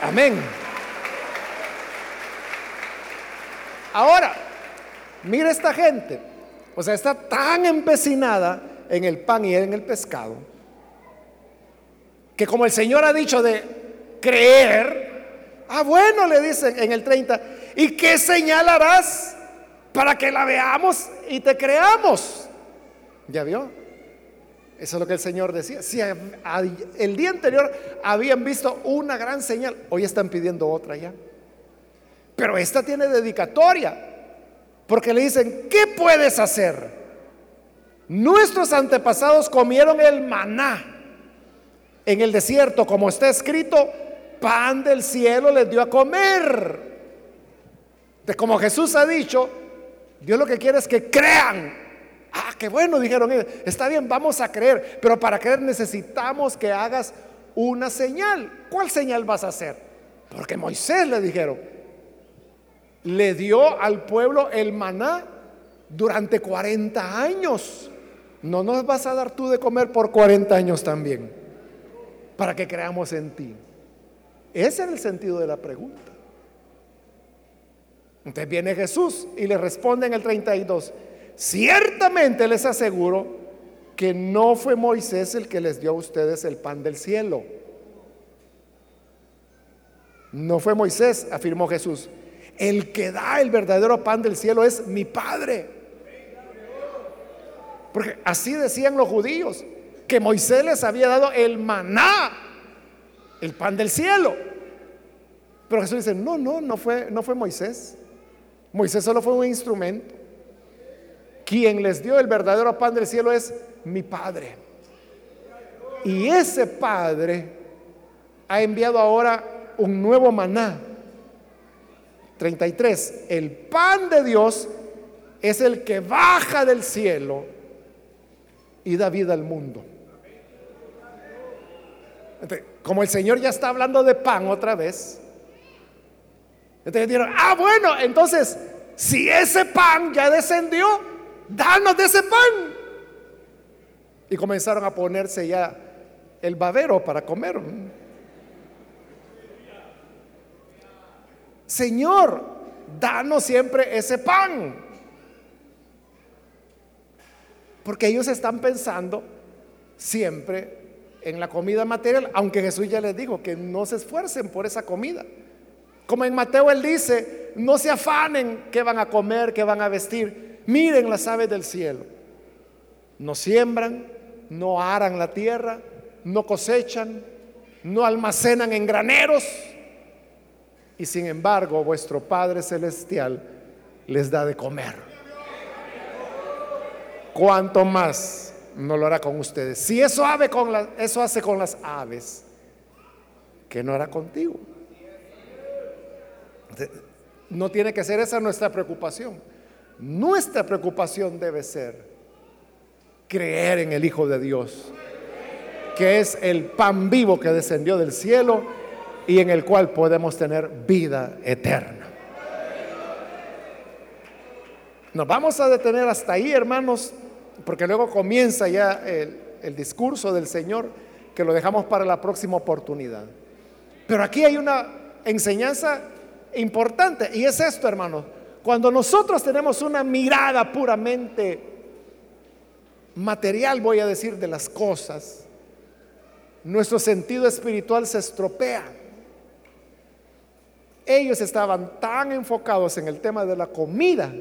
Amén. Ahora, mira esta gente. O sea, está tan empecinada en el pan y en el pescado que como el Señor ha dicho de creer, ah, bueno, le dicen en el 30, ¿y qué señalarás para que la veamos y te creamos? ¿Ya vio? Eso es lo que el Señor decía. Si el día anterior habían visto una gran señal, hoy están pidiendo otra ya. Pero esta tiene dedicatoria, porque le dicen, ¿qué puedes hacer? Nuestros antepasados comieron el maná en el desierto, como está escrito, pan del cielo les dio a comer. De como Jesús ha dicho, Dios lo que quiere es que crean. Ah, qué bueno, dijeron ellos. Está bien, vamos a creer, pero para creer necesitamos que hagas una señal. ¿Cuál señal vas a hacer? Porque Moisés le dijeron, le dio al pueblo el maná durante 40 años. No nos vas a dar tú de comer por 40 años también para que creamos en ti. Ese era el sentido de la pregunta. Entonces viene Jesús y le responde en el 32, ciertamente les aseguro que no fue Moisés el que les dio a ustedes el pan del cielo. No fue Moisés, afirmó Jesús. El que da el verdadero pan del cielo es mi Padre. Porque así decían los judíos que Moisés les había dado el maná, el pan del cielo. Pero Jesús dice, no, no, no fue, no fue Moisés. Moisés solo fue un instrumento. Quien les dio el verdadero pan del cielo es mi Padre. Y ese Padre ha enviado ahora un nuevo maná. 33. El pan de Dios es el que baja del cielo y da vida al mundo. Como el Señor ya está hablando de pan otra vez, entonces dijeron, ah, bueno, entonces, si ese pan ya descendió, danos de ese pan. Y comenzaron a ponerse ya el babero para comer. Señor, danos siempre ese pan. Porque ellos están pensando siempre en la comida material, aunque Jesús ya les dijo que no se esfuercen por esa comida. Como en Mateo él dice, no se afanen qué van a comer, qué van a vestir. Miren las aves del cielo. No siembran, no aran la tierra, no cosechan, no almacenan en graneros. Y sin embargo, vuestro Padre Celestial les da de comer. ¿Cuánto más no lo hará con ustedes? Si eso, ave con eso hace con las aves, que no hará contigo? No tiene que ser esa nuestra preocupación. Nuestra preocupación debe ser creer en el Hijo de Dios, que es el pan vivo que descendió del cielo y en el cual podemos tener vida eterna. Nos vamos a detener hasta ahí, hermanos, porque luego comienza ya el, el discurso del Señor, que lo dejamos para la próxima oportunidad. Pero aquí hay una enseñanza importante y es esto, hermanos. Cuando nosotros tenemos una mirada puramente material, voy a decir, de las cosas, nuestro sentido espiritual se estropea. Ellos estaban tan enfocados en el tema de la comida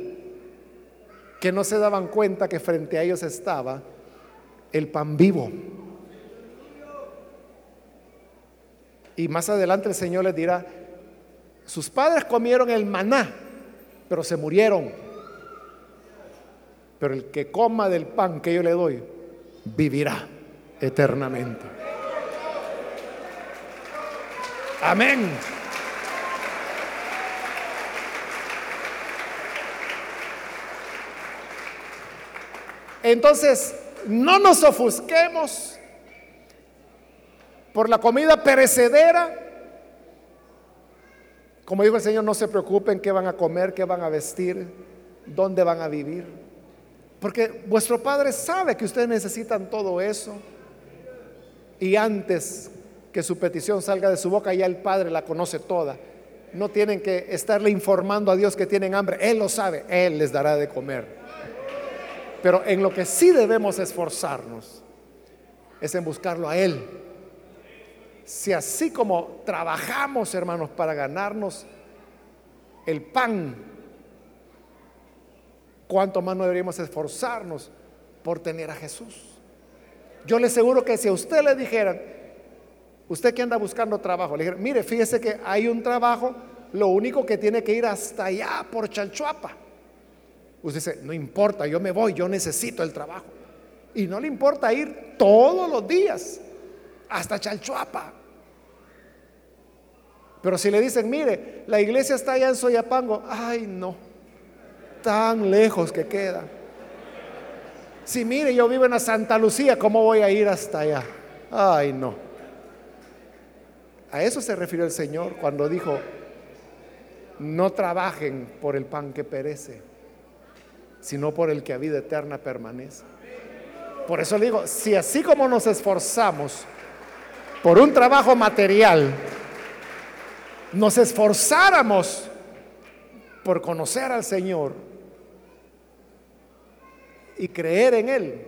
que no se daban cuenta que frente a ellos estaba el pan vivo. Y más adelante el Señor les dirá, sus padres comieron el maná, pero se murieron. Pero el que coma del pan que yo le doy, vivirá eternamente. Amén. Entonces, no nos ofusquemos por la comida perecedera como dijo el Señor, no se preocupen qué van a comer, qué van a vestir, dónde van a vivir. Porque vuestro Padre sabe que ustedes necesitan todo eso. Y antes que su petición salga de su boca, ya el Padre la conoce toda. No tienen que estarle informando a Dios que tienen hambre. Él lo sabe, Él les dará de comer. Pero en lo que sí debemos esforzarnos es en buscarlo a Él si así como trabajamos, hermanos, para ganarnos el pan, cuánto más no deberíamos esforzarnos por tener a Jesús. Yo le aseguro que si a usted le dijeran, usted que anda buscando trabajo, le dijeran, mire, fíjese que hay un trabajo, lo único que tiene que ir hasta allá por Chalchuapa. Usted dice, no importa, yo me voy, yo necesito el trabajo. Y no le importa ir todos los días hasta Chalchuapa. Pero si le dicen, mire, la iglesia está allá en Soyapango, ay no, tan lejos que queda. Si mire, yo vivo en la Santa Lucía, ¿cómo voy a ir hasta allá? Ay no. A eso se refirió el Señor cuando dijo, no trabajen por el pan que perece, sino por el que a vida eterna permanece. Por eso le digo, si así como nos esforzamos por un trabajo material, nos esforzáramos por conocer al Señor y creer en Él,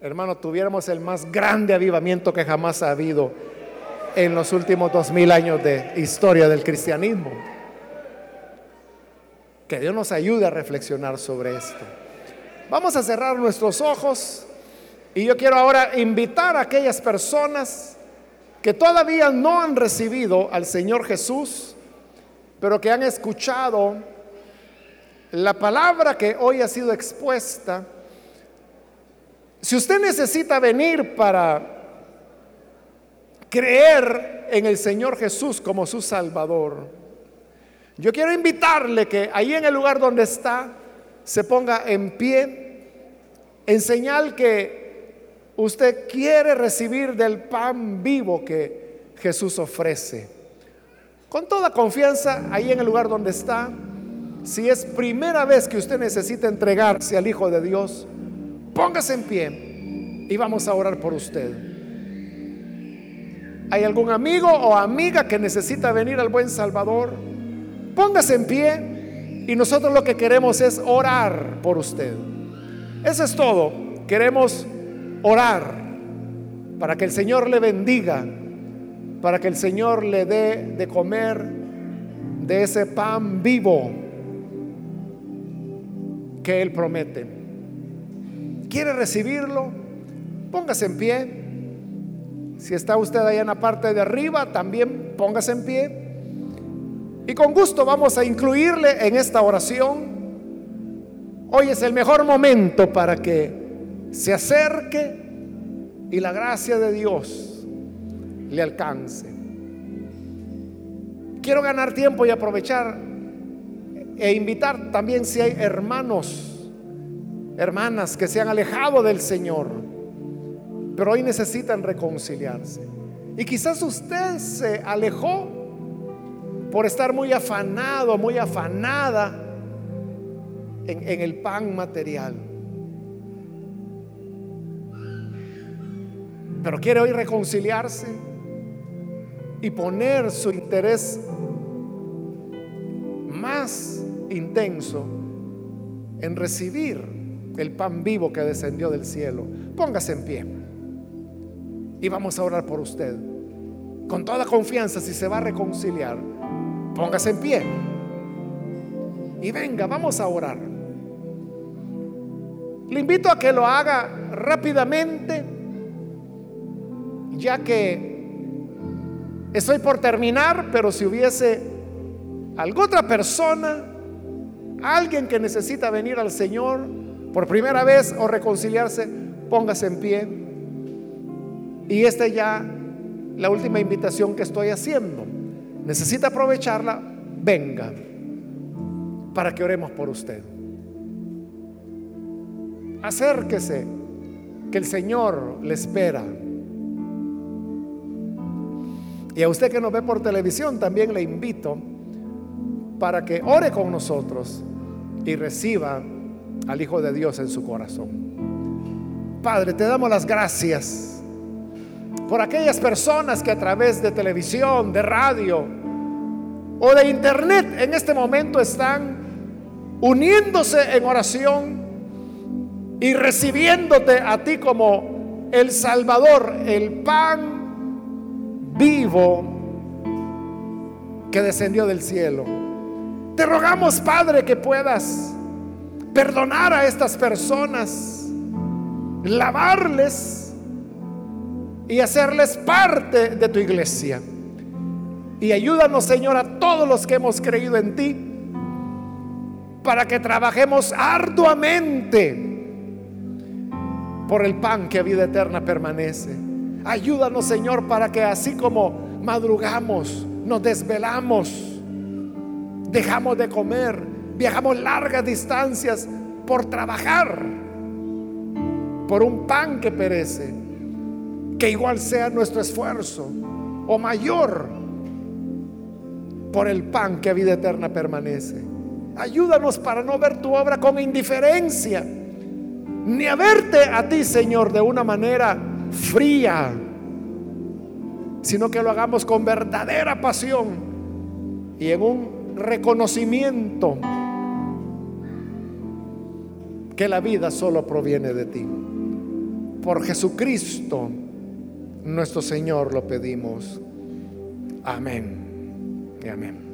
hermano, tuviéramos el más grande avivamiento que jamás ha habido en los últimos dos mil años de historia del cristianismo. Que Dios nos ayude a reflexionar sobre esto. Vamos a cerrar nuestros ojos y yo quiero ahora invitar a aquellas personas que todavía no han recibido al Señor Jesús, pero que han escuchado la palabra que hoy ha sido expuesta, si usted necesita venir para creer en el Señor Jesús como su Salvador, yo quiero invitarle que ahí en el lugar donde está se ponga en pie en señal que usted quiere recibir del pan vivo que Jesús ofrece. Con toda confianza, ahí en el lugar donde está, si es primera vez que usted necesita entregarse al Hijo de Dios, póngase en pie y vamos a orar por usted. ¿Hay algún amigo o amiga que necesita venir al buen Salvador? Póngase en pie y nosotros lo que queremos es orar por usted. Eso es todo. Queremos orar para que el Señor le bendiga, para que el Señor le dé de comer de ese pan vivo que Él promete. ¿Quiere recibirlo? Póngase en pie. Si está usted ahí en la parte de arriba, también póngase en pie. Y con gusto vamos a incluirle en esta oración. Hoy es el mejor momento para que se acerque y la gracia de Dios le alcance. Quiero ganar tiempo y aprovechar e invitar también si hay hermanos, hermanas que se han alejado del Señor, pero hoy necesitan reconciliarse. Y quizás usted se alejó por estar muy afanado, muy afanada en, el pan material. Pero quiere hoy reconciliarse y poner su interés más intenso en recibir el pan vivo que descendió del cielo. Póngase en pie y vamos a orar por usted. Con toda confianza, si se va a reconciliar, póngase en pie y venga, vamos a orar. Le invito a que lo haga rápidamente, ya que estoy por terminar, pero si hubiese alguna otra persona, alguien que necesita venir al Señor por primera vez o reconciliarse, póngase en pie. Y esta ya la última invitación que estoy haciendo. Necesita aprovecharla, venga, para que oremos por usted. Acérquese, que el Señor le espera. Y a usted que nos ve por televisión, también le invito para que ore con nosotros y reciba al Hijo de Dios en su corazón. Padre, te damos las gracias por aquellas personas que a través de televisión, de radio o de internet en este momento están uniéndose en oración y recibiéndote a ti como el Salvador, el pan vivo que descendió del cielo. Te rogamos, Padre, que puedas perdonar a estas personas, lavarles y hacerles parte de tu iglesia. Y ayúdanos, Señor, a todos los que hemos creído en ti, para que trabajemos arduamente por el pan que a vida eterna permanece. Ayúdanos, Señor, para que así como madrugamos, nos desvelamos, dejamos de comer, viajamos largas distancias por trabajar, por un pan que perece, que igual sea nuestro esfuerzo o mayor por el pan que a vida eterna permanece. Ayúdanos para no ver tu obra con indiferencia ni a verte a ti, Señor, de una manera fría, sino que lo hagamos con verdadera pasión y en un reconocimiento que la vida solo proviene de ti. Por Jesucristo, nuestro Señor, lo pedimos. Amén amén.